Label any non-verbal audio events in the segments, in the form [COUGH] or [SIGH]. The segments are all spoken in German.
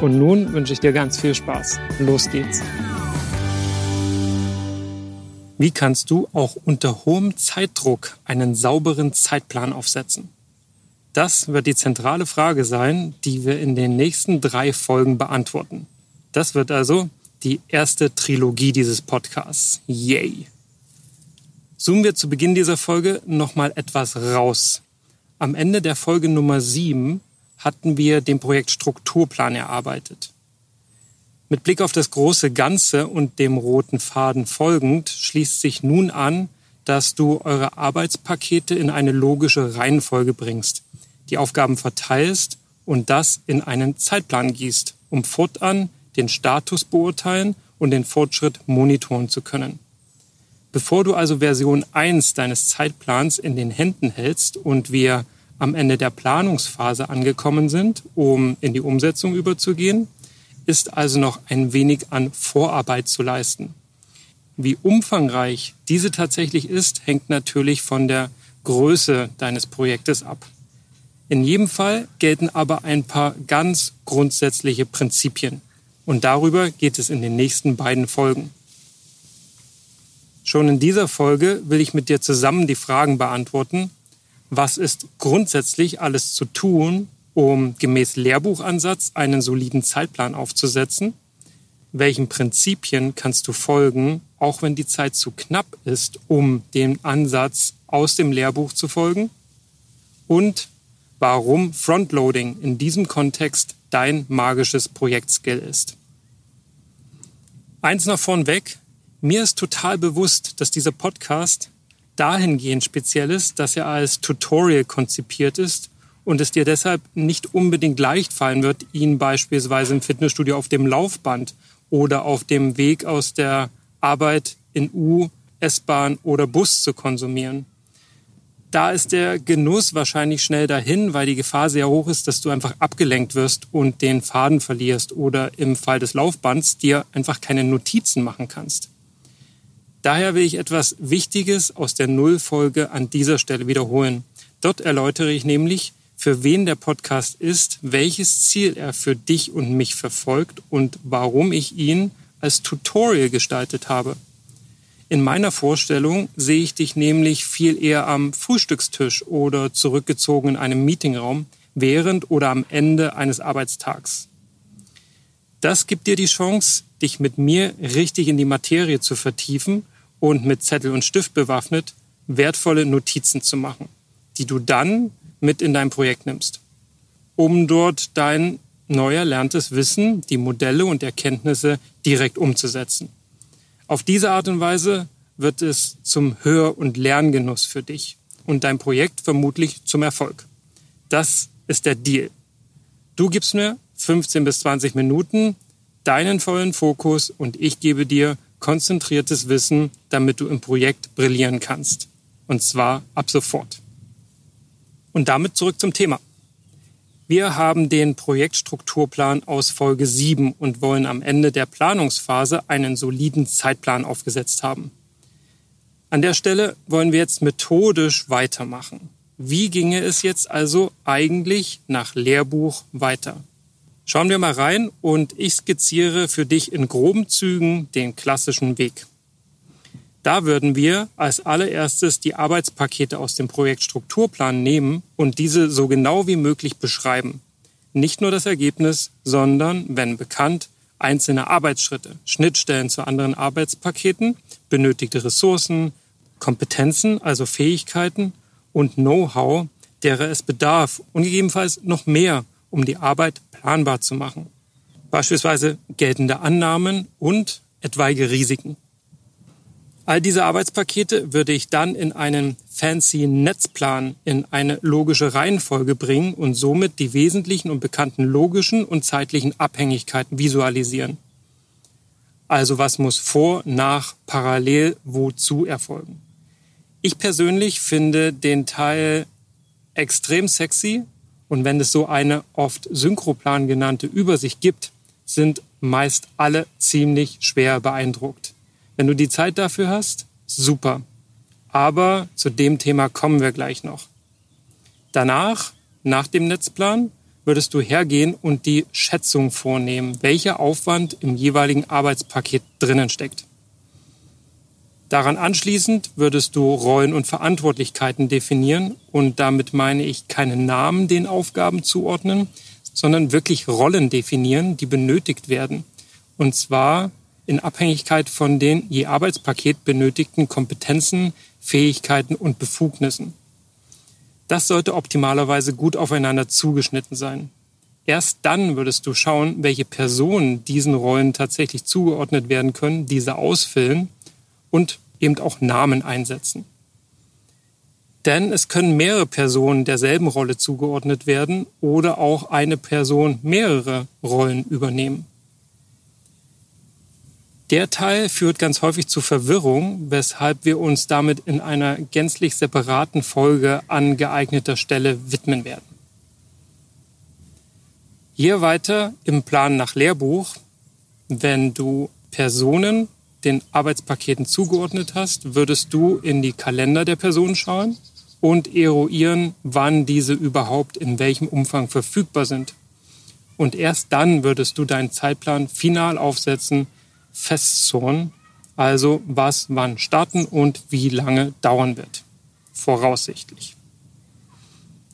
Und nun wünsche ich dir ganz viel Spaß. Los geht's. Wie kannst du auch unter hohem Zeitdruck einen sauberen Zeitplan aufsetzen? Das wird die zentrale Frage sein, die wir in den nächsten drei Folgen beantworten. Das wird also die erste Trilogie dieses Podcasts. Yay! Zoomen wir zu Beginn dieser Folge nochmal etwas raus. Am Ende der Folge Nummer 7 hatten wir den Projekt Strukturplan erarbeitet. Mit Blick auf das große Ganze und dem roten Faden folgend schließt sich nun an, dass du eure Arbeitspakete in eine logische Reihenfolge bringst, die Aufgaben verteilst und das in einen Zeitplan gießt, um fortan den Status beurteilen und den Fortschritt monitoren zu können. Bevor du also Version 1 deines Zeitplans in den Händen hältst und wir am Ende der Planungsphase angekommen sind, um in die Umsetzung überzugehen, ist also noch ein wenig an Vorarbeit zu leisten. Wie umfangreich diese tatsächlich ist, hängt natürlich von der Größe deines Projektes ab. In jedem Fall gelten aber ein paar ganz grundsätzliche Prinzipien. Und darüber geht es in den nächsten beiden Folgen. Schon in dieser Folge will ich mit dir zusammen die Fragen beantworten, was ist grundsätzlich alles zu tun, um gemäß Lehrbuchansatz einen soliden Zeitplan aufzusetzen? Welchen Prinzipien kannst du folgen, auch wenn die Zeit zu knapp ist, um dem Ansatz aus dem Lehrbuch zu folgen? Und warum Frontloading in diesem Kontext dein magisches Projektskill ist. Eins noch vornweg, mir ist total bewusst, dass dieser Podcast dahingehend speziell ist, dass er als Tutorial konzipiert ist und es dir deshalb nicht unbedingt leicht fallen wird, ihn beispielsweise im Fitnessstudio auf dem Laufband oder auf dem Weg aus der Arbeit in U, S-Bahn oder Bus zu konsumieren. Da ist der Genuss wahrscheinlich schnell dahin, weil die Gefahr sehr hoch ist, dass du einfach abgelenkt wirst und den Faden verlierst oder im Fall des Laufbands dir einfach keine Notizen machen kannst. Daher will ich etwas Wichtiges aus der Nullfolge an dieser Stelle wiederholen. Dort erläutere ich nämlich, für wen der Podcast ist, welches Ziel er für dich und mich verfolgt und warum ich ihn als Tutorial gestaltet habe. In meiner Vorstellung sehe ich dich nämlich viel eher am Frühstückstisch oder zurückgezogen in einem Meetingraum während oder am Ende eines Arbeitstags. Das gibt dir die Chance, dich mit mir richtig in die Materie zu vertiefen und mit Zettel und Stift bewaffnet wertvolle Notizen zu machen, die du dann mit in dein Projekt nimmst, um dort dein neu erlerntes Wissen, die Modelle und Erkenntnisse direkt umzusetzen. Auf diese Art und Weise wird es zum Hör- und Lerngenuss für dich und dein Projekt vermutlich zum Erfolg. Das ist der Deal. Du gibst mir 15 bis 20 Minuten, deinen vollen Fokus und ich gebe dir konzentriertes Wissen, damit du im Projekt brillieren kannst. Und zwar ab sofort. Und damit zurück zum Thema. Wir haben den Projektstrukturplan aus Folge 7 und wollen am Ende der Planungsphase einen soliden Zeitplan aufgesetzt haben. An der Stelle wollen wir jetzt methodisch weitermachen. Wie ginge es jetzt also eigentlich nach Lehrbuch weiter? Schauen wir mal rein und ich skizziere für dich in groben Zügen den klassischen Weg. Da würden wir als allererstes die Arbeitspakete aus dem Projekt Strukturplan nehmen und diese so genau wie möglich beschreiben. nicht nur das Ergebnis, sondern, wenn bekannt, einzelne Arbeitsschritte, Schnittstellen zu anderen Arbeitspaketen, benötigte Ressourcen, Kompetenzen, also Fähigkeiten und Know-how, derer es bedarf und gegebenenfalls noch mehr, um die Arbeit planbar zu machen. Beispielsweise geltende Annahmen und etwaige Risiken. All diese Arbeitspakete würde ich dann in einen fancy Netzplan in eine logische Reihenfolge bringen und somit die wesentlichen und bekannten logischen und zeitlichen Abhängigkeiten visualisieren. Also was muss vor, nach, parallel, wozu erfolgen. Ich persönlich finde den Teil extrem sexy und wenn es so eine oft Synchroplan genannte Übersicht gibt, sind meist alle ziemlich schwer beeindruckt. Wenn du die Zeit dafür hast, super. Aber zu dem Thema kommen wir gleich noch. Danach, nach dem Netzplan, würdest du hergehen und die Schätzung vornehmen, welcher Aufwand im jeweiligen Arbeitspaket drinnen steckt. Daran anschließend würdest du Rollen und Verantwortlichkeiten definieren und damit meine ich keine Namen den Aufgaben zuordnen, sondern wirklich Rollen definieren, die benötigt werden. Und zwar in Abhängigkeit von den je Arbeitspaket benötigten Kompetenzen, Fähigkeiten und Befugnissen. Das sollte optimalerweise gut aufeinander zugeschnitten sein. Erst dann würdest du schauen, welche Personen diesen Rollen tatsächlich zugeordnet werden können, diese ausfüllen und eben auch Namen einsetzen. Denn es können mehrere Personen derselben Rolle zugeordnet werden oder auch eine Person mehrere Rollen übernehmen. Der Teil führt ganz häufig zu Verwirrung, weshalb wir uns damit in einer gänzlich separaten Folge an geeigneter Stelle widmen werden. Hier weiter im Plan nach Lehrbuch, wenn du Personen den Arbeitspaketen zugeordnet hast, würdest du in die Kalender der Person schauen und eruieren, wann diese überhaupt in welchem Umfang verfügbar sind. Und erst dann würdest du deinen Zeitplan final aufsetzen, festzurren, also was wann starten und wie lange dauern wird. Voraussichtlich.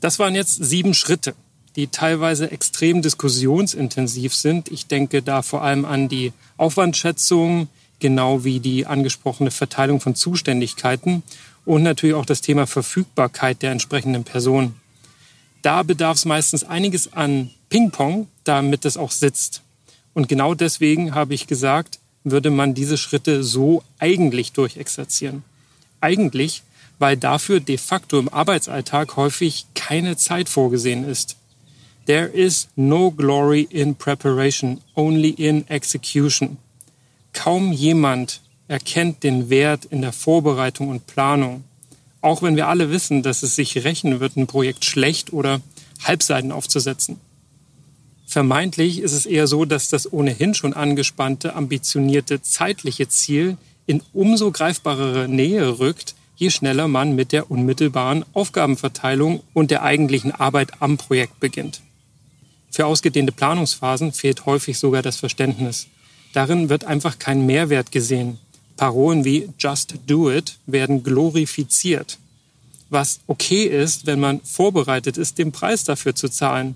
Das waren jetzt sieben Schritte, die teilweise extrem diskussionsintensiv sind. Ich denke da vor allem an die Aufwandschätzung, genau wie die angesprochene Verteilung von Zuständigkeiten und natürlich auch das Thema Verfügbarkeit der entsprechenden Person. Da bedarf es meistens einiges an Ping-Pong, damit es auch sitzt. Und genau deswegen habe ich gesagt, würde man diese Schritte so eigentlich durchexerzieren. Eigentlich, weil dafür de facto im Arbeitsalltag häufig keine Zeit vorgesehen ist. There is no glory in preparation, only in execution. Kaum jemand erkennt den Wert in der Vorbereitung und Planung. Auch wenn wir alle wissen, dass es sich rechnen wird, ein Projekt schlecht oder Halbseiten aufzusetzen. Vermeintlich ist es eher so, dass das ohnehin schon angespannte, ambitionierte zeitliche Ziel in umso greifbarere Nähe rückt, je schneller man mit der unmittelbaren Aufgabenverteilung und der eigentlichen Arbeit am Projekt beginnt. Für ausgedehnte Planungsphasen fehlt häufig sogar das Verständnis. Darin wird einfach kein Mehrwert gesehen. Parolen wie Just Do It werden glorifiziert. Was okay ist, wenn man vorbereitet ist, den Preis dafür zu zahlen.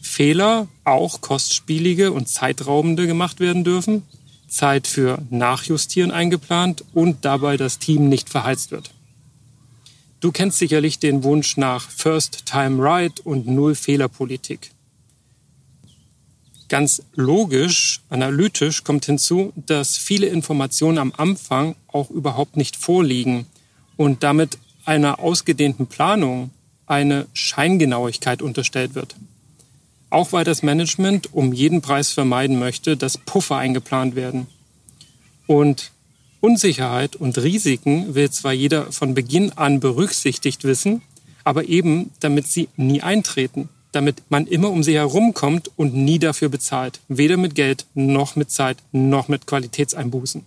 Fehler, auch kostspielige und zeitraubende gemacht werden dürfen, Zeit für Nachjustieren eingeplant und dabei das Team nicht verheizt wird. Du kennst sicherlich den Wunsch nach First Time Right und Null Fehlerpolitik. Ganz logisch, analytisch kommt hinzu, dass viele Informationen am Anfang auch überhaupt nicht vorliegen und damit einer ausgedehnten Planung eine Scheingenauigkeit unterstellt wird. Auch weil das Management um jeden Preis vermeiden möchte, dass Puffer eingeplant werden. Und Unsicherheit und Risiken will zwar jeder von Beginn an berücksichtigt wissen, aber eben damit sie nie eintreten, damit man immer um sie herumkommt und nie dafür bezahlt, weder mit Geld noch mit Zeit noch mit Qualitätseinbußen.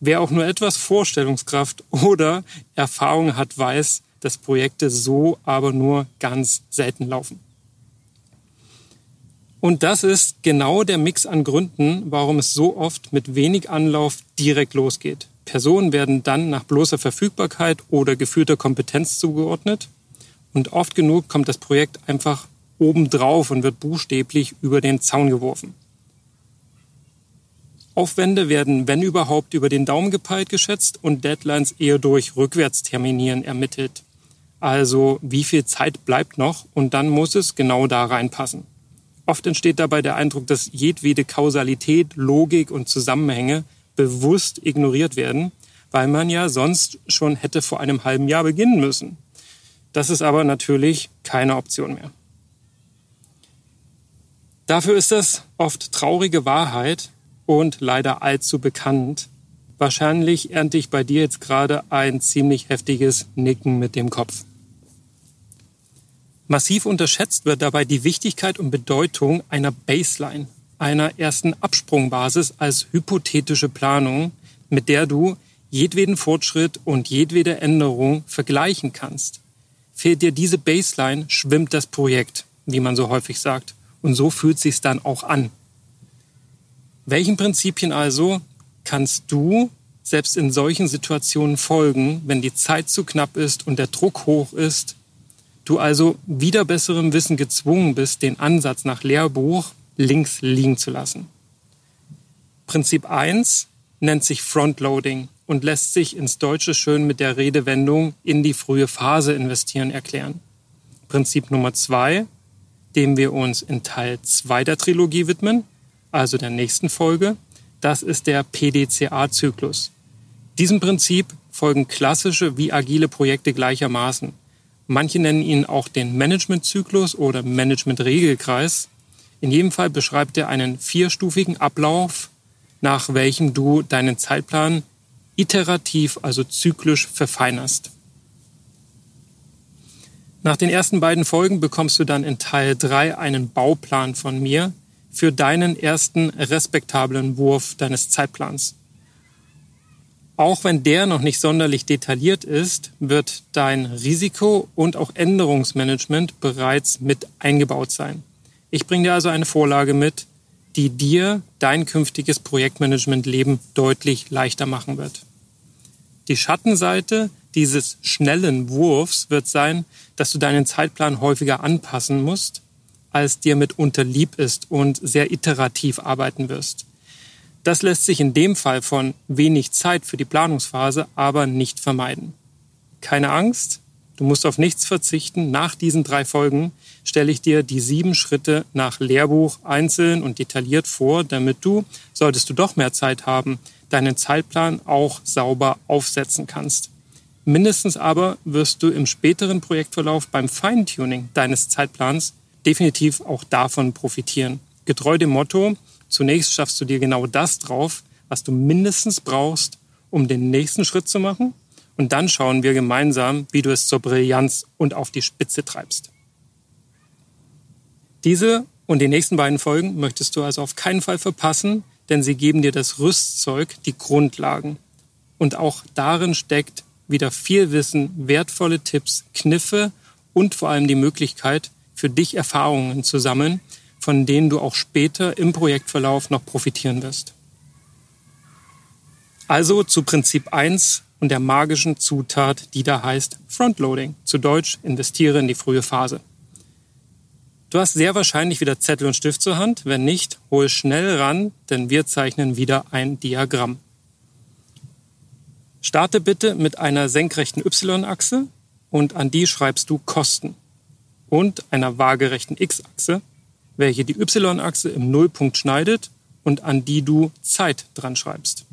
Wer auch nur etwas Vorstellungskraft [LAUGHS] oder Erfahrung hat, weiß, dass Projekte so aber nur ganz selten laufen. Und das ist genau der Mix an Gründen, warum es so oft mit wenig Anlauf direkt losgeht. Personen werden dann nach bloßer Verfügbarkeit oder gefühlter Kompetenz zugeordnet und oft genug kommt das Projekt einfach obendrauf und wird buchstäblich über den Zaun geworfen. Aufwände werden, wenn überhaupt, über den Daumen gepeilt geschätzt und Deadlines eher durch Rückwärtsterminieren ermittelt. Also wie viel Zeit bleibt noch und dann muss es genau da reinpassen. Oft entsteht dabei der Eindruck, dass jedwede Kausalität, Logik und Zusammenhänge bewusst ignoriert werden, weil man ja sonst schon hätte vor einem halben Jahr beginnen müssen. Das ist aber natürlich keine Option mehr. Dafür ist das oft traurige Wahrheit und leider allzu bekannt. Wahrscheinlich ernte ich bei dir jetzt gerade ein ziemlich heftiges Nicken mit dem Kopf. Massiv unterschätzt wird dabei die Wichtigkeit und Bedeutung einer Baseline, einer ersten Absprungbasis als hypothetische Planung, mit der du jedweden Fortschritt und jedwede Änderung vergleichen kannst. Fehlt dir diese Baseline, schwimmt das Projekt, wie man so häufig sagt. Und so fühlt sich's dann auch an. Welchen Prinzipien also kannst du selbst in solchen Situationen folgen, wenn die Zeit zu knapp ist und der Druck hoch ist, du also wieder besserem Wissen gezwungen bist, den Ansatz nach Lehrbuch links liegen zu lassen. Prinzip 1 nennt sich Frontloading und lässt sich ins Deutsche schön mit der Redewendung in die frühe Phase investieren erklären. Prinzip Nummer 2, dem wir uns in Teil 2 der Trilogie widmen, also der nächsten Folge, das ist der PDCA-Zyklus. Diesem Prinzip folgen klassische wie agile Projekte gleichermaßen. Manche nennen ihn auch den Management-Zyklus oder Management-Regelkreis. In jedem Fall beschreibt er einen vierstufigen Ablauf, nach welchem du deinen Zeitplan iterativ, also zyklisch verfeinerst. Nach den ersten beiden Folgen bekommst du dann in Teil 3 einen Bauplan von mir für deinen ersten respektablen Wurf deines Zeitplans. Auch wenn der noch nicht sonderlich detailliert ist, wird dein Risiko- und auch Änderungsmanagement bereits mit eingebaut sein. Ich bringe dir also eine Vorlage mit, die dir dein künftiges Projektmanagement-Leben deutlich leichter machen wird. Die Schattenseite dieses schnellen Wurfs wird sein, dass du deinen Zeitplan häufiger anpassen musst, als dir mitunter lieb ist und sehr iterativ arbeiten wirst. Das lässt sich in dem Fall von wenig Zeit für die Planungsphase aber nicht vermeiden. Keine Angst, du musst auf nichts verzichten. Nach diesen drei Folgen stelle ich dir die sieben Schritte nach Lehrbuch einzeln und detailliert vor, damit du, solltest du doch mehr Zeit haben, deinen Zeitplan auch sauber aufsetzen kannst. Mindestens aber wirst du im späteren Projektverlauf beim Feintuning deines Zeitplans definitiv auch davon profitieren. Getreu dem Motto, Zunächst schaffst du dir genau das drauf, was du mindestens brauchst, um den nächsten Schritt zu machen. Und dann schauen wir gemeinsam, wie du es zur Brillanz und auf die Spitze treibst. Diese und die nächsten beiden Folgen möchtest du also auf keinen Fall verpassen, denn sie geben dir das Rüstzeug, die Grundlagen. Und auch darin steckt wieder viel Wissen, wertvolle Tipps, Kniffe und vor allem die Möglichkeit, für dich Erfahrungen zu sammeln, von denen du auch später im Projektverlauf noch profitieren wirst. Also zu Prinzip 1 und der magischen Zutat, die da heißt Frontloading. Zu Deutsch investiere in die frühe Phase. Du hast sehr wahrscheinlich wieder Zettel und Stift zur Hand. Wenn nicht, hol schnell ran, denn wir zeichnen wieder ein Diagramm. Starte bitte mit einer senkrechten Y-Achse und an die schreibst du Kosten und einer waagerechten X-Achse welche die y-Achse im Nullpunkt schneidet und an die du Zeit dran schreibst.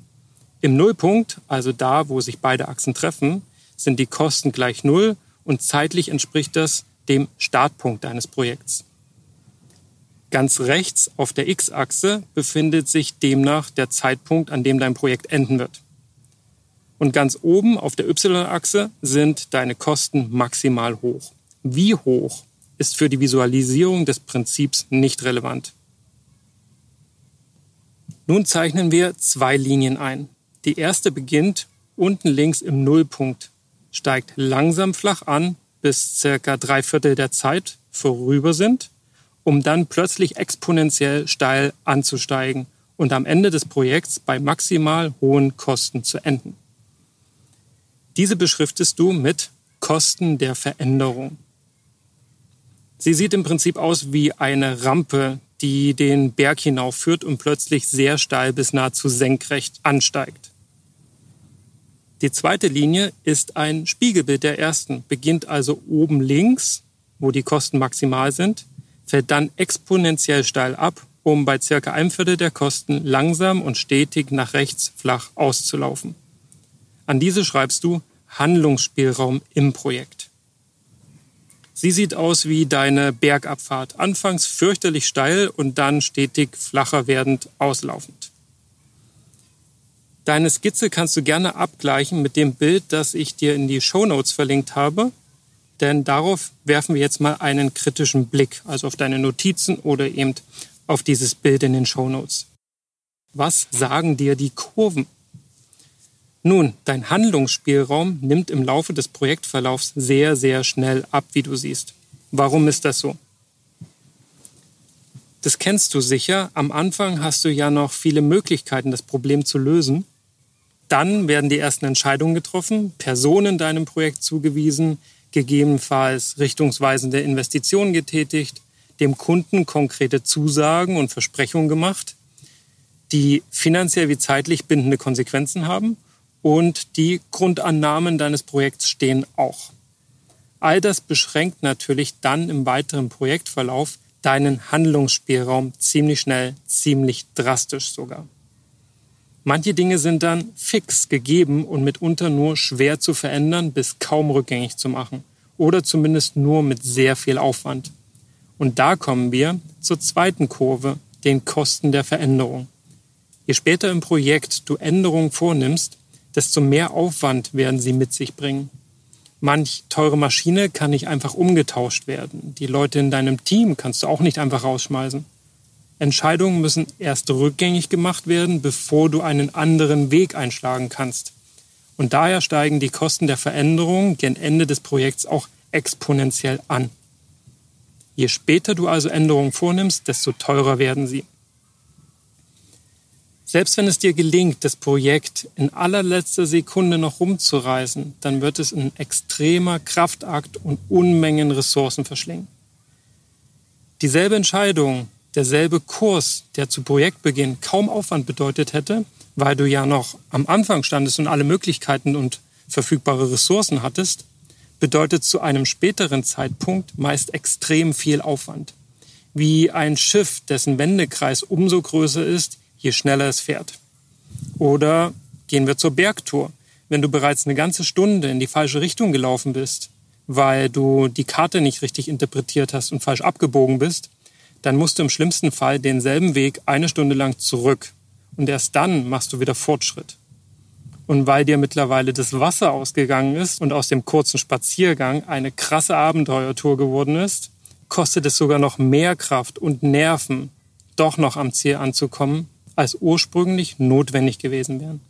Im Nullpunkt, also da, wo sich beide Achsen treffen, sind die Kosten gleich Null und zeitlich entspricht das dem Startpunkt deines Projekts. Ganz rechts auf der x-Achse befindet sich demnach der Zeitpunkt, an dem dein Projekt enden wird. Und ganz oben auf der y-Achse sind deine Kosten maximal hoch. Wie hoch ist für die Visualisierung des Prinzips nicht relevant. Nun zeichnen wir zwei Linien ein. Die erste beginnt unten links im Nullpunkt, steigt langsam flach an, bis circa drei Viertel der Zeit vorüber sind, um dann plötzlich exponentiell steil anzusteigen und am Ende des Projekts bei maximal hohen Kosten zu enden. Diese beschriftest du mit Kosten der Veränderung. Sie sieht im Prinzip aus wie eine Rampe, die den Berg hinaufführt und plötzlich sehr steil bis nahezu senkrecht ansteigt. Die zweite Linie ist ein Spiegelbild der ersten, beginnt also oben links, wo die Kosten maximal sind, fällt dann exponentiell steil ab, um bei circa einem Viertel der Kosten langsam und stetig nach rechts flach auszulaufen. An diese schreibst du Handlungsspielraum im Projekt. Sie sieht aus wie deine Bergabfahrt, anfangs fürchterlich steil und dann stetig flacher werdend auslaufend. Deine Skizze kannst du gerne abgleichen mit dem Bild, das ich dir in die Show Notes verlinkt habe, denn darauf werfen wir jetzt mal einen kritischen Blick, also auf deine Notizen oder eben auf dieses Bild in den Show Notes. Was sagen dir die Kurven? Nun, dein Handlungsspielraum nimmt im Laufe des Projektverlaufs sehr, sehr schnell ab, wie du siehst. Warum ist das so? Das kennst du sicher. Am Anfang hast du ja noch viele Möglichkeiten, das Problem zu lösen. Dann werden die ersten Entscheidungen getroffen, Personen deinem Projekt zugewiesen, gegebenenfalls richtungsweisende Investitionen getätigt, dem Kunden konkrete Zusagen und Versprechungen gemacht, die finanziell wie zeitlich bindende Konsequenzen haben und die Grundannahmen deines Projekts stehen auch. All das beschränkt natürlich dann im weiteren Projektverlauf deinen Handlungsspielraum ziemlich schnell, ziemlich drastisch sogar. Manche Dinge sind dann fix gegeben und mitunter nur schwer zu verändern bis kaum rückgängig zu machen oder zumindest nur mit sehr viel Aufwand. Und da kommen wir zur zweiten Kurve, den Kosten der Veränderung. Je später im Projekt du Änderungen vornimmst, desto mehr Aufwand werden sie mit sich bringen. Manch teure Maschine kann nicht einfach umgetauscht werden. Die Leute in deinem Team kannst du auch nicht einfach rausschmeißen. Entscheidungen müssen erst rückgängig gemacht werden, bevor du einen anderen Weg einschlagen kannst. Und daher steigen die Kosten der Veränderung gen Ende des Projekts auch exponentiell an. Je später du also Änderungen vornimmst, desto teurer werden sie. Selbst wenn es dir gelingt, das Projekt in allerletzter Sekunde noch rumzureißen, dann wird es ein extremer Kraftakt und Unmengen Ressourcen verschlingen. Dieselbe Entscheidung, derselbe Kurs, der zu Projektbeginn kaum Aufwand bedeutet hätte, weil du ja noch am Anfang standest und alle Möglichkeiten und verfügbare Ressourcen hattest, bedeutet zu einem späteren Zeitpunkt meist extrem viel Aufwand. Wie ein Schiff, dessen Wendekreis umso größer ist, je schneller es fährt. Oder gehen wir zur Bergtour. Wenn du bereits eine ganze Stunde in die falsche Richtung gelaufen bist, weil du die Karte nicht richtig interpretiert hast und falsch abgebogen bist, dann musst du im schlimmsten Fall denselben Weg eine Stunde lang zurück. Und erst dann machst du wieder Fortschritt. Und weil dir mittlerweile das Wasser ausgegangen ist und aus dem kurzen Spaziergang eine krasse Abenteuertour geworden ist, kostet es sogar noch mehr Kraft und Nerven, doch noch am Ziel anzukommen, als ursprünglich notwendig gewesen wären.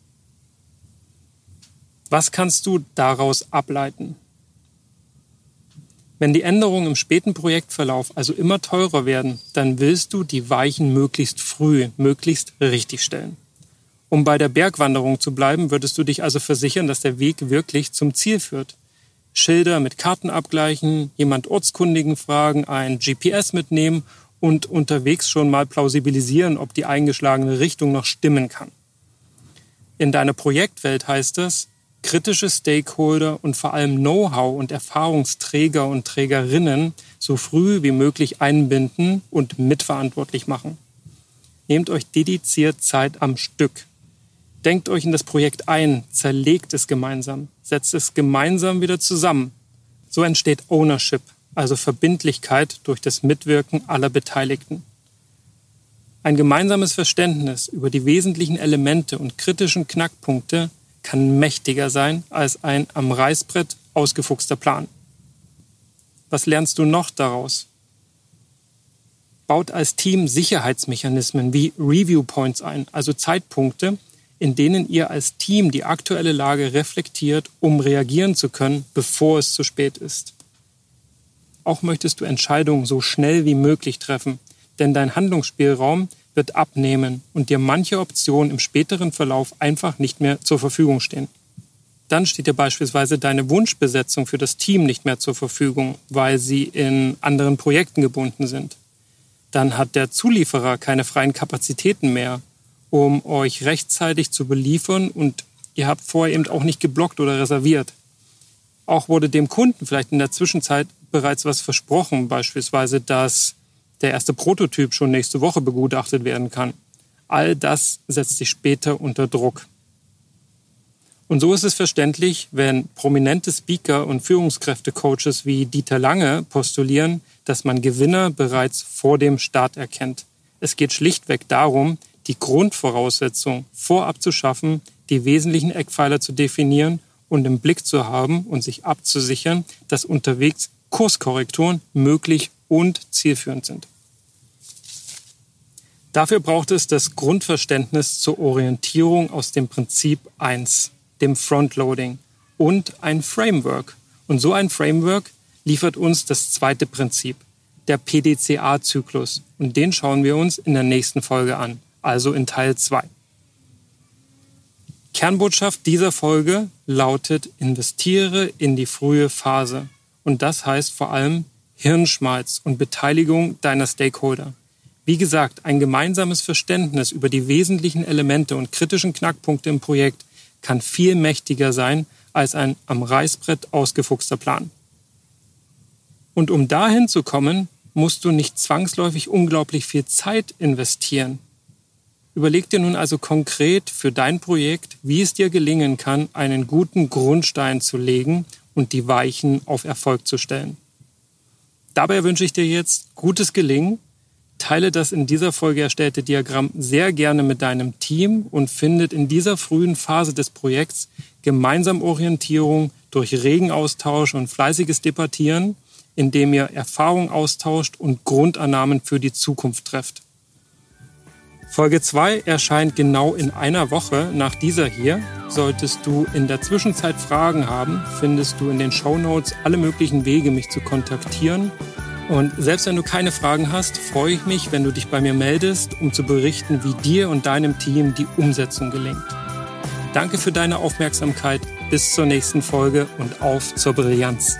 Was kannst du daraus ableiten? Wenn die Änderungen im späten Projektverlauf also immer teurer werden, dann willst du die Weichen möglichst früh, möglichst richtig stellen. Um bei der Bergwanderung zu bleiben, würdest du dich also versichern, dass der Weg wirklich zum Ziel führt. Schilder mit Karten abgleichen, jemand Ortskundigen fragen, ein GPS mitnehmen und unterwegs schon mal plausibilisieren, ob die eingeschlagene Richtung noch stimmen kann. In deiner Projektwelt heißt das, kritische Stakeholder und vor allem Know-how und Erfahrungsträger und Trägerinnen so früh wie möglich einbinden und mitverantwortlich machen. Nehmt euch dediziert Zeit am Stück. Denkt euch in das Projekt ein, zerlegt es gemeinsam, setzt es gemeinsam wieder zusammen. So entsteht Ownership, also Verbindlichkeit durch das Mitwirken aller Beteiligten. Ein gemeinsames Verständnis über die wesentlichen Elemente und kritischen Knackpunkte kann mächtiger sein als ein am Reißbrett ausgefuchster Plan. Was lernst du noch daraus? Baut als Team Sicherheitsmechanismen wie Review Points ein, also Zeitpunkte, in denen ihr als Team die aktuelle Lage reflektiert, um reagieren zu können, bevor es zu spät ist. Auch möchtest du Entscheidungen so schnell wie möglich treffen, denn dein Handlungsspielraum wird abnehmen und dir manche Optionen im späteren Verlauf einfach nicht mehr zur Verfügung stehen. Dann steht dir beispielsweise deine Wunschbesetzung für das Team nicht mehr zur Verfügung, weil sie in anderen Projekten gebunden sind. Dann hat der Zulieferer keine freien Kapazitäten mehr, um euch rechtzeitig zu beliefern und ihr habt vorher eben auch nicht geblockt oder reserviert. Auch wurde dem Kunden vielleicht in der Zwischenzeit bereits was versprochen, beispielsweise, dass der erste Prototyp schon nächste Woche begutachtet werden kann. All das setzt sich später unter Druck. Und so ist es verständlich, wenn prominente Speaker und Führungskräfte-Coaches wie Dieter Lange postulieren, dass man Gewinner bereits vor dem Start erkennt. Es geht schlichtweg darum, die Grundvoraussetzung vorab zu schaffen, die wesentlichen Eckpfeiler zu definieren und im Blick zu haben und sich abzusichern, dass unterwegs Kurskorrekturen möglich und zielführend sind. Dafür braucht es das Grundverständnis zur Orientierung aus dem Prinzip 1, dem Frontloading und ein Framework. Und so ein Framework liefert uns das zweite Prinzip, der PDCA-Zyklus. Und den schauen wir uns in der nächsten Folge an, also in Teil 2. Kernbotschaft dieser Folge lautet, investiere in die frühe Phase. Und das heißt vor allem Hirnschmalz und Beteiligung deiner Stakeholder. Wie gesagt, ein gemeinsames Verständnis über die wesentlichen Elemente und kritischen Knackpunkte im Projekt kann viel mächtiger sein als ein am Reißbrett ausgefuchster Plan. Und um dahin zu kommen, musst du nicht zwangsläufig unglaublich viel Zeit investieren. Überleg dir nun also konkret für dein Projekt, wie es dir gelingen kann, einen guten Grundstein zu legen und die Weichen auf Erfolg zu stellen. Dabei wünsche ich dir jetzt gutes Gelingen. Teile das in dieser Folge erstellte Diagramm sehr gerne mit deinem Team und findet in dieser frühen Phase des Projekts gemeinsam Orientierung durch regen Austausch und fleißiges Debattieren, indem ihr Erfahrung austauscht und Grundannahmen für die Zukunft trefft. Folge 2 erscheint genau in einer Woche nach dieser hier. Solltest du in der Zwischenzeit Fragen haben, findest du in den Show Notes alle möglichen Wege, mich zu kontaktieren. Und selbst wenn du keine Fragen hast, freue ich mich, wenn du dich bei mir meldest, um zu berichten, wie dir und deinem Team die Umsetzung gelingt. Danke für deine Aufmerksamkeit. Bis zur nächsten Folge und auf zur Brillanz.